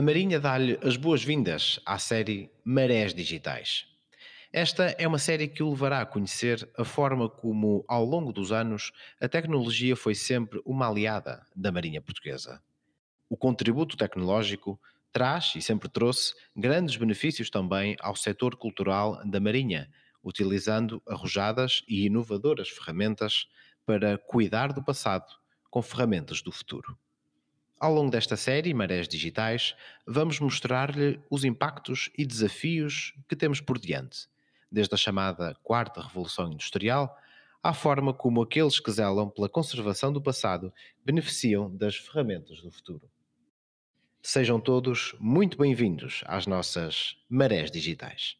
A Marinha dá-lhe as boas-vindas à série Marés Digitais. Esta é uma série que o levará a conhecer a forma como, ao longo dos anos, a tecnologia foi sempre uma aliada da Marinha Portuguesa. O contributo tecnológico traz e sempre trouxe grandes benefícios também ao setor cultural da Marinha, utilizando arrojadas e inovadoras ferramentas para cuidar do passado com ferramentas do futuro. Ao longo desta série, Marés Digitais, vamos mostrar-lhe os impactos e desafios que temos por diante, desde a chamada Quarta Revolução Industrial à forma como aqueles que zelam pela conservação do passado beneficiam das ferramentas do futuro. Sejam todos muito bem-vindos às nossas Marés Digitais.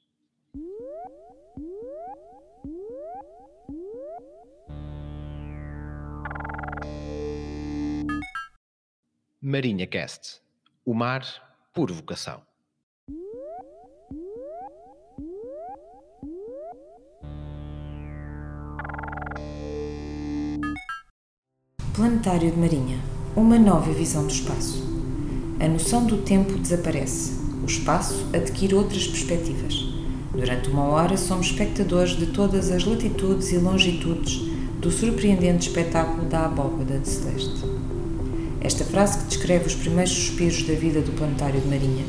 Marinha Cast O mar por vocação. Planetário de Marinha Uma nova visão do espaço. A noção do tempo desaparece. O espaço adquire outras perspectivas. Durante uma hora somos espectadores de todas as latitudes e longitudes do surpreendente espetáculo da abóbada de Celeste. Esta frase que descreve os primeiros suspiros da vida do planetário de Marinha,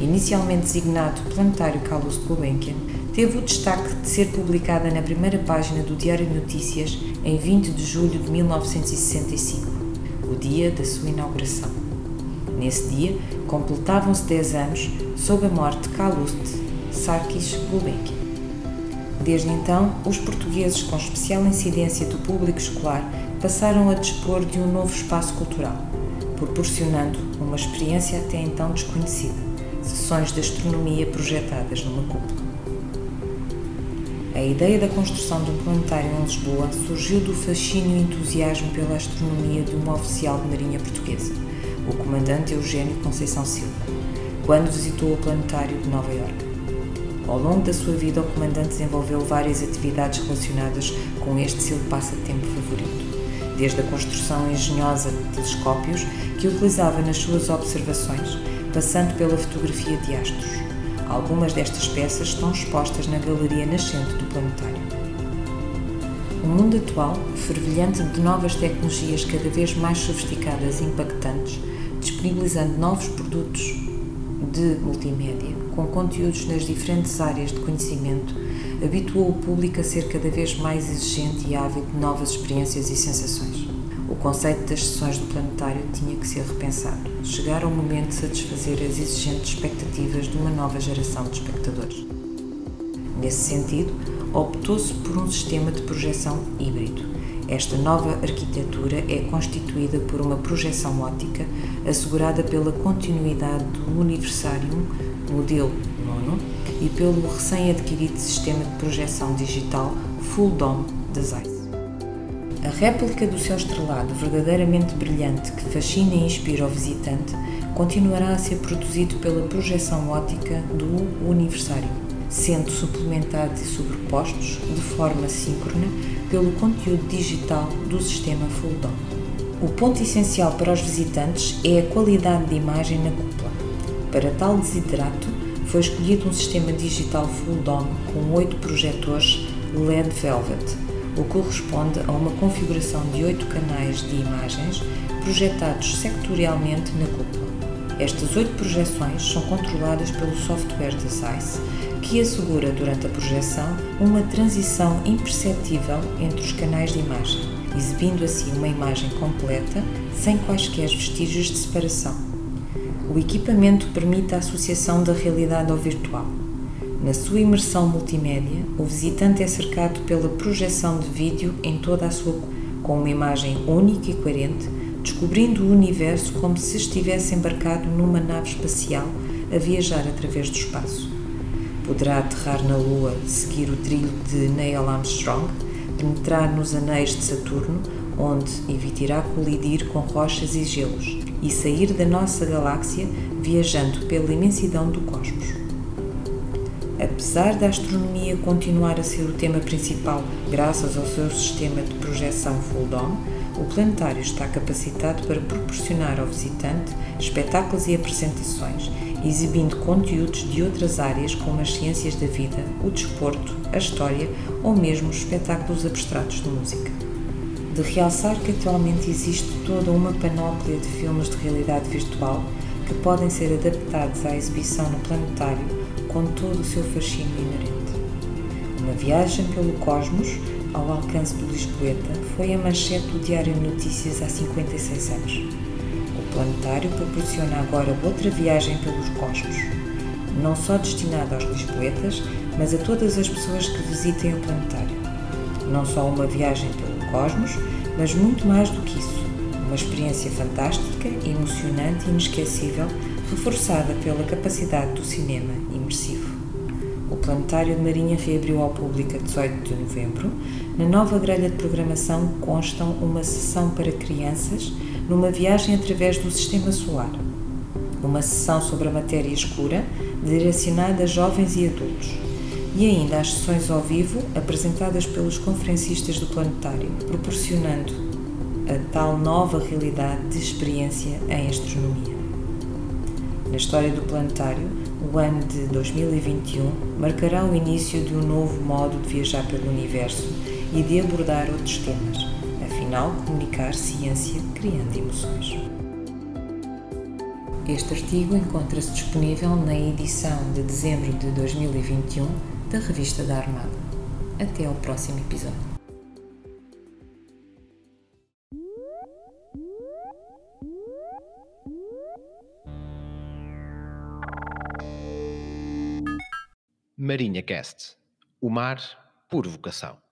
inicialmente designado Planetário Carlos de Gulbenkian, teve o destaque de ser publicada na primeira página do Diário de Notícias em 20 de julho de 1965, o dia da sua inauguração. Nesse dia, completavam-se 10 anos sob a morte de Calouste Sarkis Gulbenkian. Desde então, os portugueses, com especial incidência do público escolar, passaram a dispor de um novo espaço cultural, proporcionando uma experiência até então desconhecida, sessões de astronomia projetadas numa cúpula. A ideia da construção um planetário em Lisboa surgiu do fascínio e entusiasmo pela astronomia de uma oficial de marinha portuguesa, o comandante Eugênio Conceição Silva, quando visitou o planetário de Nova Iorque. Ao longo da sua vida, o comandante desenvolveu várias atividades relacionadas com este seu passatempo favorito desde a construção engenhosa de telescópios que utilizava nas suas observações, passando pela fotografia de astros. Algumas destas peças estão expostas na Galeria Nascente do Planetário. O mundo atual, fervilhante de novas tecnologias cada vez mais sofisticadas e impactantes, disponibilizando novos produtos de multimédia com conteúdos nas diferentes áreas de conhecimento, habituou o público a ser cada vez mais exigente e ávido de novas experiências e sensações. O conceito das sessões do planetário tinha que ser repensado. Chegar o momento de satisfazer as exigentes expectativas de uma nova geração de espectadores. Nesse sentido, optou-se por um sistema de projeção híbrido. Esta nova arquitetura é constituída por uma projeção óptica assegurada pela continuidade do Universarium, modelo nono, e pelo recém-adquirido sistema de projeção digital Full Dome da Zeiss. A réplica do céu estrelado verdadeiramente brilhante que fascina e inspira o visitante continuará a ser produzido pela projeção óptica do Universário, sendo suplementados e sobrepostos de forma síncrona pelo conteúdo digital do sistema Full Dome. O ponto essencial para os visitantes é a qualidade de imagem na cúpula. Para tal desiderato, foi escolhido um sistema digital full dome com oito projetores LED Velvet, o que corresponde a uma configuração de oito canais de imagens projetados sectorialmente na cúpula. Estas oito projeções são controladas pelo software de Zeiss, que assegura durante a projeção uma transição imperceptível entre os canais de imagem, exibindo assim uma imagem completa sem quaisquer vestígios de separação. O equipamento permite a associação da realidade ao virtual. Na sua imersão multimédia, o visitante é cercado pela projeção de vídeo em toda a sua com uma imagem única e coerente, descobrindo o universo como se estivesse embarcado numa nave espacial a viajar através do espaço. Poderá aterrar na Lua, seguir o trilho de Neil Armstrong, penetrar nos anéis de Saturno, onde evitará colidir com rochas e gelos, e sair da nossa galáxia viajando pela imensidão do cosmos. Apesar da astronomia continuar a ser o tema principal graças ao seu sistema de projeção full dome, o planetário está capacitado para proporcionar ao visitante espetáculos e apresentações, exibindo conteúdos de outras áreas como as ciências da vida, o desporto, a história ou mesmo espetáculos abstratos de música. De realçar que atualmente existe toda uma panóplia de filmes de realidade virtual que podem ser adaptados à exibição no planetário com todo o seu fascínio inerente. Uma viagem pelo cosmos ao alcance do Lisboeta foi a manchete do Diário Notícias há 56 anos. O planetário proporciona agora outra viagem pelos cosmos, não só destinada aos Lisboetas, mas a todas as pessoas que visitem o planetário. Não só uma viagem pelo cosmos, mas muito mais do que isso. Uma experiência fantástica, emocionante e inesquecível, reforçada pela capacidade do cinema imersivo. O Planetário de Marinha reabriu ao público a 18 de novembro. Na nova grelha de programação constam uma sessão para crianças numa viagem através do Sistema Solar, uma sessão sobre a matéria escura direcionada a jovens e adultos, e ainda as sessões ao vivo apresentadas pelos conferencistas do Planetário, proporcionando a tal nova realidade de experiência em astronomia. Na história do Planetário, o ano de 2021 marcará o início de um novo modo de viajar pelo universo e de abordar outros temas. Afinal, comunicar ciência criando emoções. Este artigo encontra-se disponível na edição de dezembro de 2021 da Revista da Armada. Até ao próximo episódio. Marinha Cast. O mar por vocação.